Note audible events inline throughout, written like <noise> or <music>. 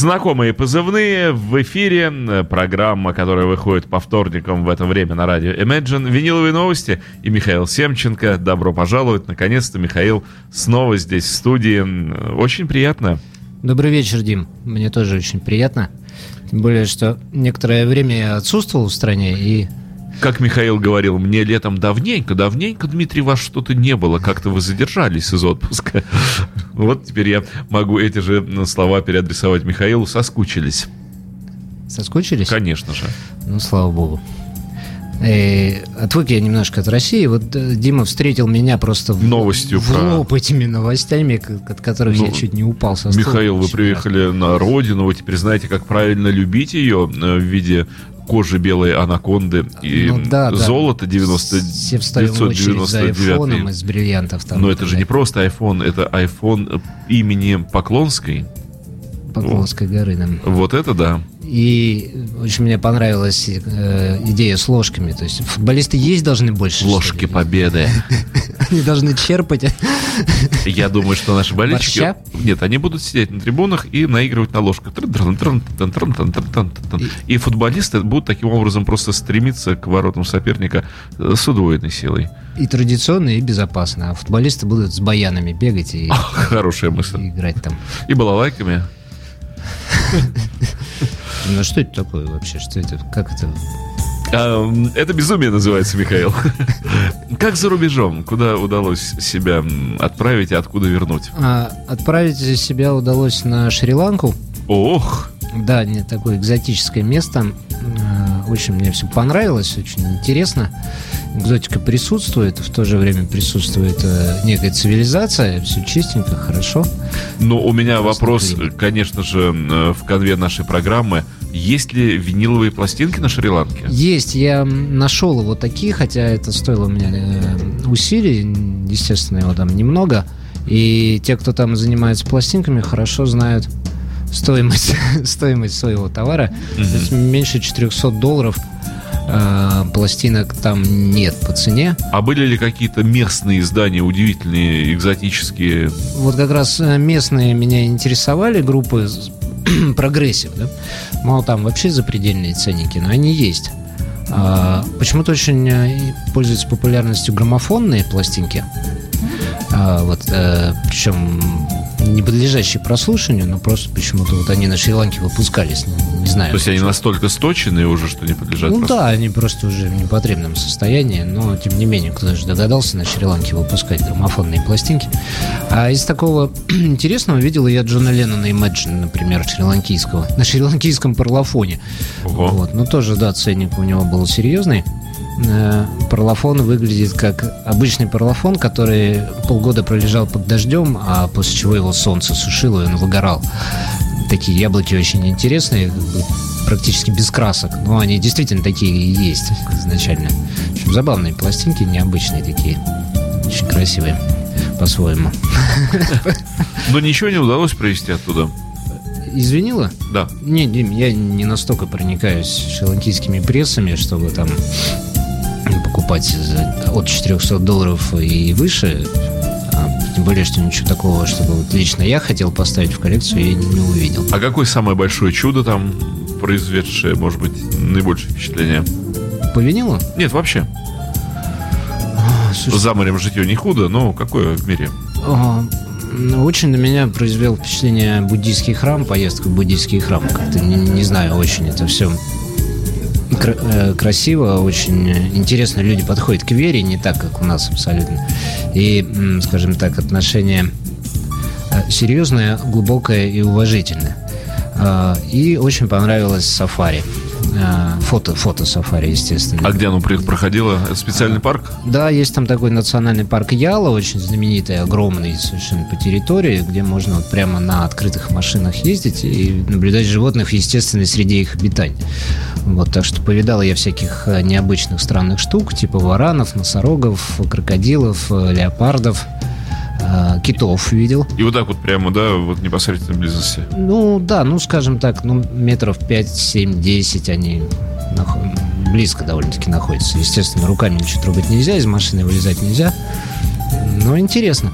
Знакомые позывные в эфире. Программа, которая выходит по вторникам в это время на радио Imagine. Виниловые новости и Михаил Семченко. Добро пожаловать. Наконец-то Михаил снова здесь в студии. Очень приятно. Добрый вечер, Дим. Мне тоже очень приятно. Тем более, что некоторое время я отсутствовал в стране и как Михаил говорил, мне летом давненько, давненько, Дмитрий, вас что-то не было, как-то вы задержались из отпуска. <laughs> Вот теперь я могу эти же слова переадресовать Михаилу. Соскучились. Соскучились? Конечно же. Ну, слава богу. И э, отвык я немножко от России. Вот э, Дима встретил меня просто в, Новостью в про... лоб этими новостями, от которых ну, я чуть не упал со. Михаил, вы приехали на родину, вы теперь знаете, как правильно любить ее э, в виде кожи белой анаконды и ну, да, золото 90, Все встали 999. за айфоном из бриллиантов. Там, Но это же не просто iPhone, это iPhone имени Поклонской. Поклонской горы. Да. Вот это да. И очень мне понравилась э, идея с ложками. То есть футболисты есть должны больше. Ложки победы. <laughs> Они должны черпать. Я думаю, что наши болельщики... Нет, они будут сидеть на трибунах и наигрывать на ложках. И футболисты будут таким образом просто стремиться к воротам соперника с удвоенной силой. И традиционно, и безопасно. А футболисты будут с баянами бегать и... Хорошая мысль. играть там. И балалайками. <laughs> Ну что это такое вообще? Что это? Как это? А, это безумие называется, Михаил. <laughs> Как за рубежом? Куда удалось себя отправить и откуда вернуть? А, отправить себя удалось на Шри-Ланку. Ох! Да, не такое экзотическое место. А, очень мне все понравилось, очень интересно экзотика присутствует, в то же время присутствует э, некая цивилизация, все чистенько, хорошо. Ну, у меня Просто вопрос, климат. конечно же, э, в конве нашей программы. Есть ли виниловые пластинки на Шри-Ланке? Есть, я нашел его такие, хотя это стоило у меня э, усилий, естественно, его там немного. И те, кто там занимается пластинками, хорошо знают стоимость, <laughs> стоимость своего товара. Mm-hmm. меньше 400 долларов – э, пластинок там нет по цене. А были ли какие-то местные издания удивительные, экзотические? Вот как раз э, местные меня интересовали группы <clears throat> прогрессив, да? Мало там вообще запредельные ценники, но они есть. А, почему-то очень э, пользуются популярностью граммофонные пластинки. А, вот, а, э, причем не подлежащие прослушиванию, но просто почему-то вот они на Шри-Ланке выпускались, знаю. То есть они настолько сточенные уже, что не подлежат Ну да, они просто уже в непотребном состоянии, но тем не менее, кто же догадался на Шри-Ланке выпускать граммофонные пластинки. А из такого <clears throat> интересного видел я Джона Леннона Imagine, например, шри-ланкийского, на шри-ланкийском парлофоне. Ого. Вот, ну тоже, да, ценник у него был серьезный. Э, парлофон выглядит как обычный парлофон, который полгода пролежал под дождем, а после чего его солнце сушило, и он выгорал. Такие яблоки очень интересные, практически без красок, но они действительно такие и есть изначально. В общем, забавные пластинки, необычные такие, очень красивые по-своему. Но ничего не удалось провести оттуда. Извинила? Да. Не, Дим, я не настолько проникаюсь шри-ланкийскими прессами, чтобы там покупать от 400 долларов и выше. Тем более, что ничего такого, чтобы вот лично я хотел поставить в коллекцию, я не, увидел. А какое самое большое чудо там произведшее, может быть, наибольшее впечатление? По винилу? Нет, вообще. А, слушай, За морем житье не худо, но какое в мире? А, очень на меня произвел впечатление буддийский храм, поездка в буддийский храм. Как-то не, не знаю, очень это все Э, красиво, очень интересно люди подходят к вере, не так, как у нас абсолютно. И, скажем так, отношение э, серьезное, глубокое и уважительное. А, и очень понравилось сафари. А, фото, фото сафари, естественно. А где оно проходило? Это специальный парк? Да, есть там такой национальный парк Яла, очень знаменитый, огромный совершенно по территории, где можно вот прямо на открытых машинах ездить и наблюдать животных в естественной среде их обитания. Вот, так что повидал я всяких э, необычных странных штук, типа варанов, носорогов, крокодилов, э, леопардов – э, китов видел. И вот так вот прямо, да, вот непосредственно близости? Ну, да, ну, скажем так, ну, метров 5, 7, 10 они близко довольно-таки находятся. Естественно, руками ничего трогать нельзя, из машины вылезать нельзя. Но интересно.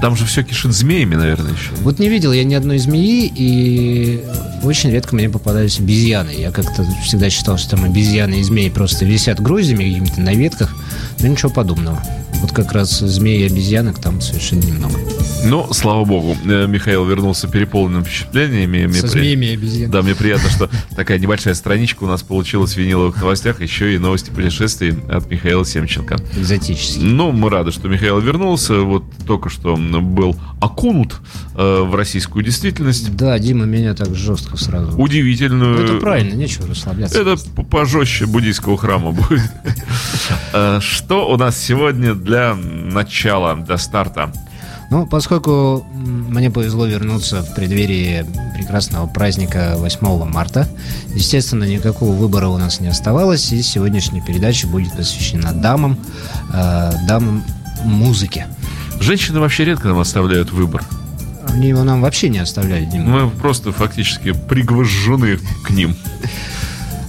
Там же все кишит змеями, наверное, еще. Вот не видел я ни одной змеи, и очень редко мне попадались обезьяны. Я как-то всегда считал, что там обезьяны и змеи просто висят грузями какими-то на ветках, но ничего подобного. Вот как раз змеи и обезьянок там совершенно немного. Ну, слава богу, э, Михаил вернулся переполненным впечатлениями. Мне Со при... змеями и обезьянами. Да, мне приятно, что такая небольшая страничка у нас получилась в виниловых новостях, еще и новости путешествий от Михаила Семченко. Экзотический. Ну, мы рады, что Михаил вернулся. Вот только что был окунут э, в российскую действительность. Да, Дима меня так жестко сразу. Удивительную. Ну, это правильно, нечего расслабляться. Это пожестче буддийского храма будет. <laughs> Э, что у нас сегодня для начала, для старта? Ну, поскольку мне повезло вернуться в преддверии прекрасного праздника 8 марта, естественно, никакого выбора у нас не оставалось, и сегодняшняя передача будет посвящена дамам, э, дамам музыки. Женщины вообще редко нам оставляют выбор. Они его нам вообще не оставляют, Дима. Мы просто фактически пригвожжены к ним.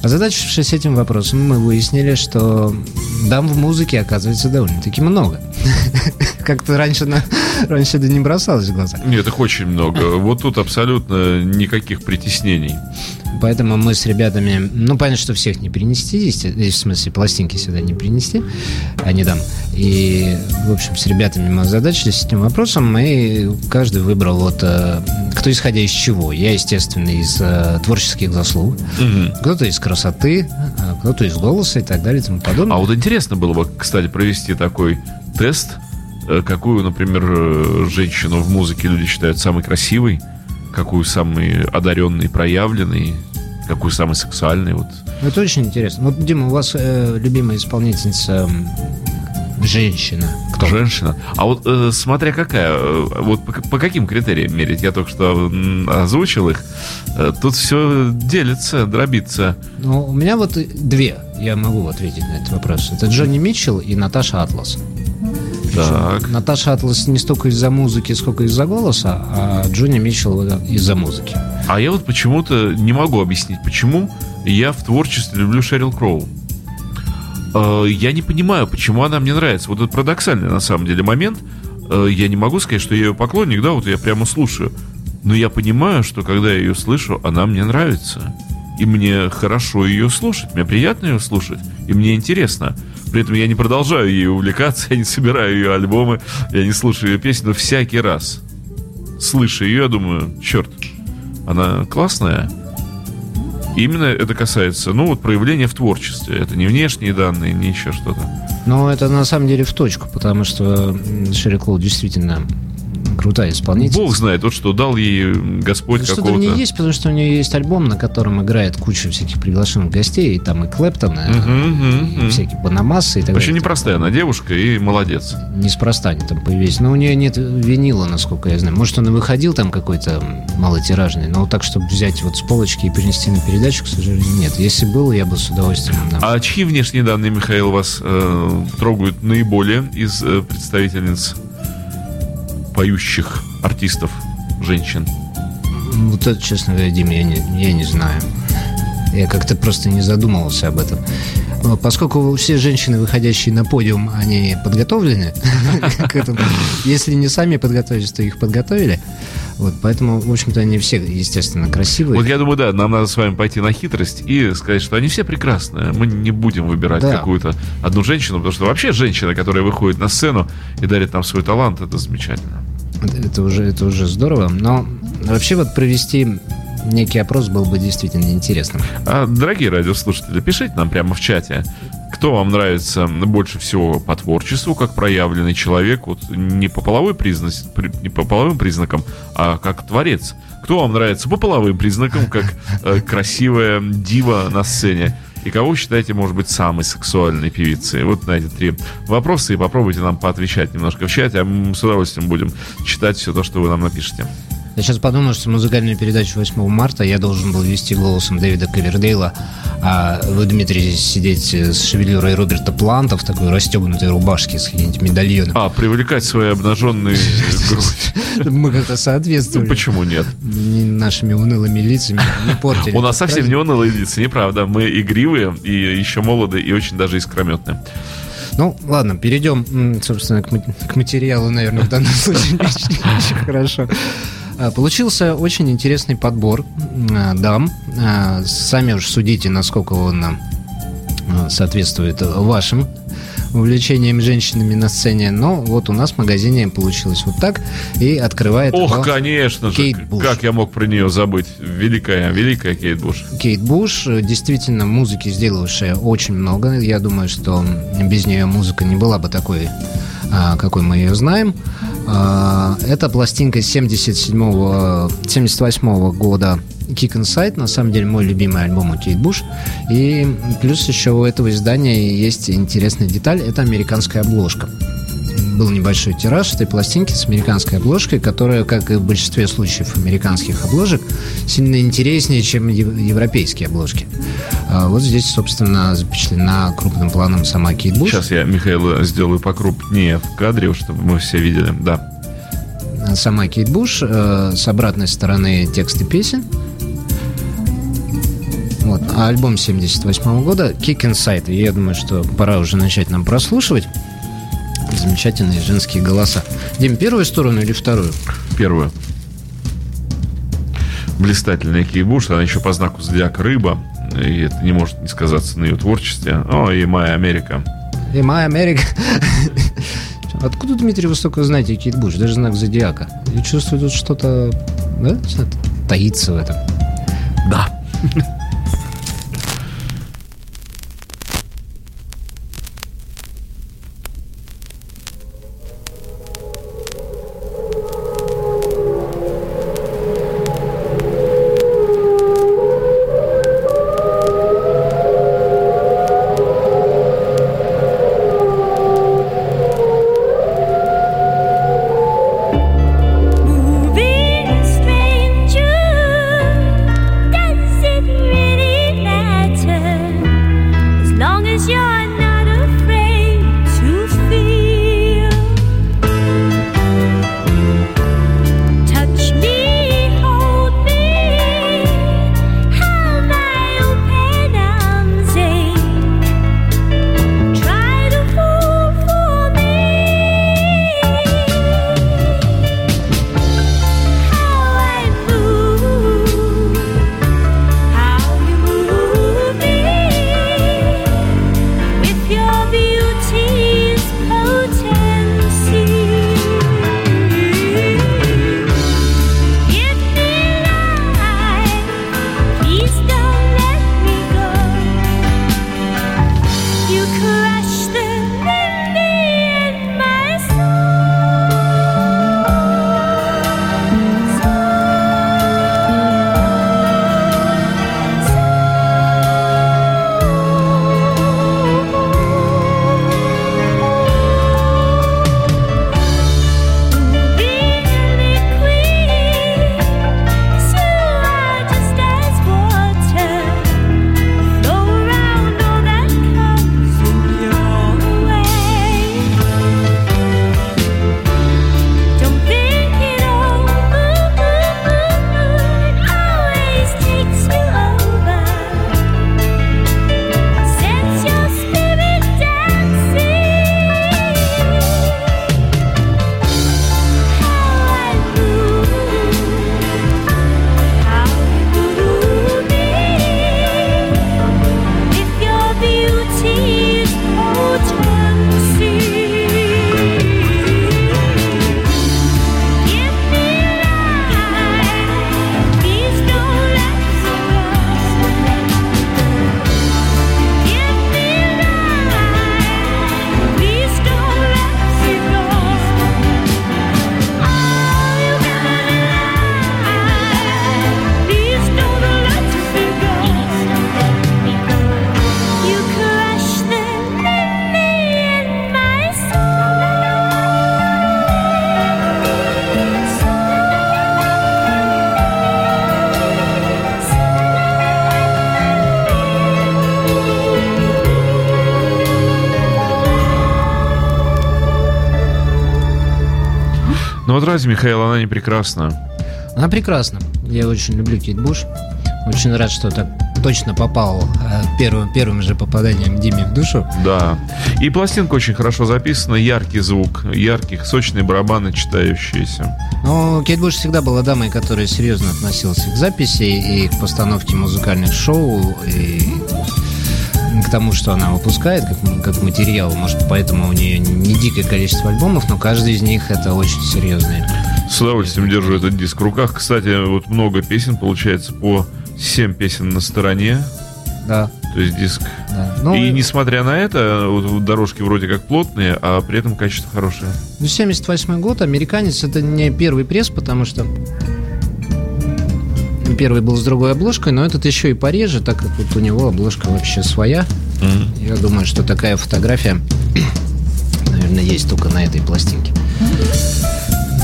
Озадачившись этим вопросом, мы выяснили, что дам в музыке оказывается довольно-таки много. <laughs> Как-то раньше, на, раньше это не бросалось в глаза. Нет, их очень много. Вот тут абсолютно никаких притеснений. Поэтому мы с ребятами, ну, понятно, что всех не принести, в смысле, пластинки сюда не принести, а не дам. И, в общем, с ребятами мы озадачились этим вопросом, и каждый выбрал вот, э, кто исходя из чего. Я, естественно, из э, творческих заслуг, угу. кто-то из красоты, а кто-то из голоса и так далее и тому подобное. А вот интересно было бы, кстати, провести такой тест, э, какую, например, женщину в музыке люди считают самой красивой, какую самый одаренный, проявленный, какую самый сексуальный. Вот. Это очень интересно. Вот, Дима, у вас э, любимая исполнительница женщина. Кто? Женщина. А вот э, смотря какая, э, вот по, по каким критериям мерить? Я только что озвучил их. Э, тут все делится, дробится. Ну, у меня вот две, я могу ответить на этот вопрос. Это Джонни Митчелл и Наташа Атлас. Так. Наташа Атлас не столько из-за музыки, сколько из-за голоса, а Джонни Митчелл из-за музыки. А я вот почему-то не могу объяснить, почему я в творчестве люблю Шерил Кроу. Э, я не понимаю, почему она мне нравится. Вот это парадоксальный на самом деле момент. Э, я не могу сказать, что я ее поклонник, да, вот я прямо слушаю. Но я понимаю, что когда я ее слышу, она мне нравится. И мне хорошо ее слушать, мне приятно ее слушать, и мне интересно. При этом я не продолжаю ей увлекаться, <laughs> я не собираю ее альбомы, я не слушаю ее песни, но всякий раз, слыша ее, я думаю, черт, она классная. И именно это касается, ну, вот проявления в творчестве. Это не внешние данные, не еще что-то. Ну, это на самом деле в точку, потому что Шерри действительно крутая исполнительница. Бог знает, вот что дал ей Господь ну, какого-то. Что-то в ней есть, потому что у нее есть альбом, на котором играет куча всяких приглашенных гостей, и там и Клэптон, и, uh-huh, uh-huh. и всякие Банамасы и так Вообще непростая она девушка и молодец. Неспроста они там появились. Но у нее нет винила, насколько я знаю. Может, он и выходил там какой-то малотиражный, но вот так, чтобы взять вот с полочки и принести на передачу, к сожалению, нет. Если был, я бы с удовольствием... Да. А чьи внешние данные, Михаил, вас э, трогают наиболее из э, представительниц поющих артистов, женщин? Вот это, честно говоря, Дима, я не, я не знаю. Я как-то просто не задумывался об этом. Поскольку все женщины, выходящие на подиум, они подготовлены <laughs> к этому. Если не сами подготовились, то их подготовили. Вот, поэтому, в общем-то, они все, естественно, красивые. Вот я думаю, да, нам надо с вами пойти на хитрость и сказать, что они все прекрасные. Мы не будем выбирать да. какую-то одну женщину, потому что вообще женщина, которая выходит на сцену и дарит нам свой талант, это замечательно. Это уже, это уже здорово. Но вообще вот провести некий опрос был бы действительно интересным. А, дорогие радиослушатели, пишите нам прямо в чате, кто вам нравится больше всего по творчеству, как проявленный человек, вот не по половой признак, не по половым признакам, а как творец. Кто вам нравится по половым признакам, как э, красивая дива на сцене? И кого вы считаете, может быть, самой сексуальной певицей? Вот на эти три вопроса и попробуйте нам поотвечать немножко в чате, а мы с удовольствием будем читать все то, что вы нам напишете. Я сейчас подумал, что музыкальную передачу 8 марта я должен был вести голосом Дэвида Ковердейла, а вы, Дмитрий, сидеть с шевелюрой Роберта Планта в такой расстегнутой рубашке с каким-нибудь медальоном. А, привлекать свои обнаженные <laughs> грудь. Мы как-то соответствуем. Ну, почему нет? Нашими унылыми лицами не портили. У нас совсем не унылые лица, неправда. Мы игривые и еще молоды и очень даже искрометные. Ну, ладно, перейдем, собственно, к материалу, наверное, в данном случае <laughs> очень хорошо. А, получился очень интересный подбор а, дам. А, сами уж судите, насколько он соответствует вашим увлечением женщинами на сцене. Но вот у нас в магазине получилось вот так. И открывает Ох, конечно Кейт же. Буш. Как я мог про нее забыть? Великая, великая Кейт Буш. Кейт Буш, действительно, музыки сделавшая очень много. Я думаю, что без нее музыка не была бы такой, какой мы ее знаем. А, это пластинка 77 78 года Kick Inside, на самом деле мой любимый альбом у Кейт Буш. И плюс еще у этого издания есть интересная деталь, это американская обложка. Был небольшой тираж этой пластинки с американской обложкой, которая, как и в большинстве случаев американских обложек, сильно интереснее, чем европейские обложки. А вот здесь, собственно, запечатлена крупным планом сама Кейт Буш. Сейчас я, Михаил, сделаю покрупнее в кадре, чтобы мы все видели. Да. Сама Кейт Буш, э, с обратной стороны тексты песен. Вот. А альбом 78 года Kick Inside. Я думаю, что пора уже начать нам прослушивать замечательные женские голоса. Дим, первую сторону или вторую? Первую. Блистательная Кейт Буш, она еще по знаку зодиака рыба, и это не может не сказаться на ее творчестве. О, и Моя Америка. И Моя Америка. <laughs> Откуда, Дмитрий, вы столько знаете Кейт Буш? Даже знак зодиака. Я чувствую, тут что-то да? таится в этом. Да. Ради, Михаил, она не прекрасна. Она прекрасна. Я очень люблю Кейт Буш. Очень рад, что так точно попал э, первым, первым же попаданием Диме в душу. Да. И пластинка очень хорошо записана, яркий звук, ярких, сочные барабаны читающиеся. Ну, Кейт Буш всегда была дамой, которая серьезно относилась к записи и к постановке музыкальных шоу, и к тому, что она выпускает как, как материал. Может, поэтому у нее не дикое количество альбомов, но каждый из них это очень серьезные. С удовольствием держу этот диск в руках. Кстати, вот много песен, получается, по 7 песен на стороне. Да. То есть диск. да. Ну, и несмотря на это, вот дорожки вроде как плотные, а при этом качество хорошее. Ну, 78 год, американец это не первый пресс, потому что первый был с другой обложкой, но этот еще и пореже, так как вот у него обложка вообще своя. Mm-hmm. Я думаю, что такая фотография, <clears throat> наверное, есть только на этой пластинке.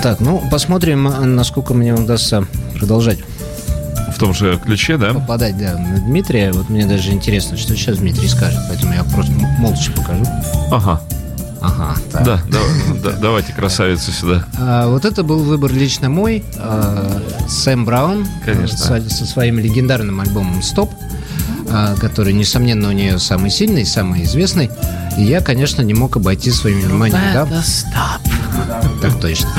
Так, ну, посмотрим, насколько мне удастся продолжать. В том же ключе, да? Попадать, да, на Дмитрия. Вот мне даже интересно, что сейчас Дмитрий скажет, поэтому я просто молча покажу. Ага. Ага. Так. Да, да, да, давайте красавицу сюда. А, вот это был выбор лично мой. А, Сэм Браун. Конечно. Со, со своим легендарным альбомом «Стоп», а, который, несомненно, у нее самый сильный, самый известный. И я, конечно, не мог обойти своим вниманием... Да? Так точно.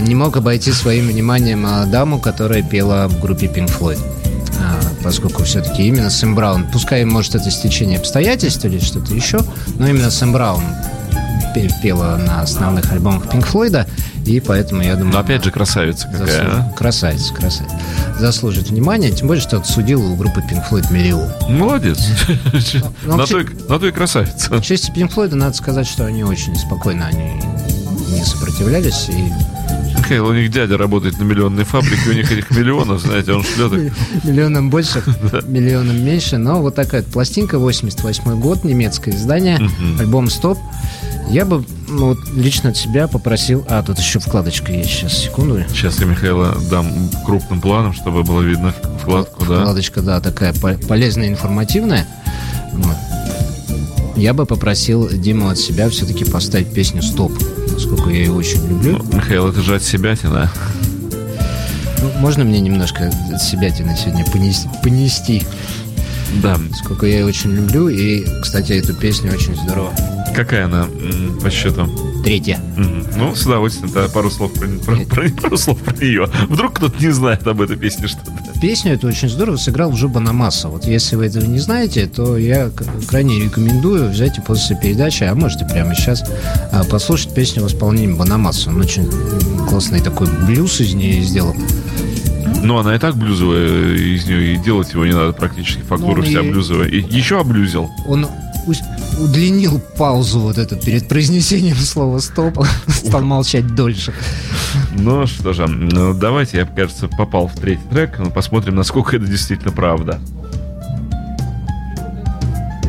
Не мог обойти своим вниманием даму, которая пела в группе Pink Floyd поскольку все-таки именно Сэм Браун, пускай, может, это стечение обстоятельств или что-то еще, но именно Сэм Браун пела на основных альбомах Пинк Флойда, и поэтому я думаю... Но опять же красавица какая, заслуж... а? Красавица, красавица. Заслужит внимание, тем более, что отсудил у группы Pink Floyd миллион. Молодец. Ну, <laughs> на той красавица. В честь Pink Floyd надо сказать, что они очень спокойно, они не сопротивлялись и Михаил, у них дядя работает на миллионной фабрике, у них этих миллионов, знаете, он шлет их. <laughs> Миллионом больше, <laughs> миллионом меньше, но вот такая пластинка, 88 год, немецкое издание, альбом «Стоп». Я бы ну, вот, лично от себя попросил... А, тут еще вкладочка есть. Сейчас, секунду. Сейчас я Михаила дам крупным планом, чтобы было видно вкладку, да? Вкладочка, да, такая полезная, информативная. Вот. Я бы попросил Диму от себя все-таки поставить песню «Стоп», поскольку я ее очень люблю. Ну, Михаил, это же от себя тина. Ну, можно мне немножко от себя тина сегодня понести? понести? Да. Сколько я ее очень люблю, и, кстати, эту песню очень здорово. Какая она по счету? Третья. Ну, с удовольствием, да, пару слов про, про, про, пару слов про нее. Вдруг кто-то не знает об этой песне что-то. Песню эту очень здорово сыграл Джо Намаса. Вот если вы этого не знаете, то я крайне рекомендую взять и после передачи, а можете прямо сейчас а, послушать песню в исполнении Банамаса. Он очень классный такой блюз из нее сделал. Ну, она и так блюзовая из нее, и делать его не надо практически. Фактура ну, вся и... блюзовая. И еще облюзил. Он удлинил паузу вот эту перед произнесением слова «стоп», <laughs> стал молчать дольше. Ну что же, ну, давайте, я, кажется, попал в третий трек, посмотрим, насколько это действительно правда.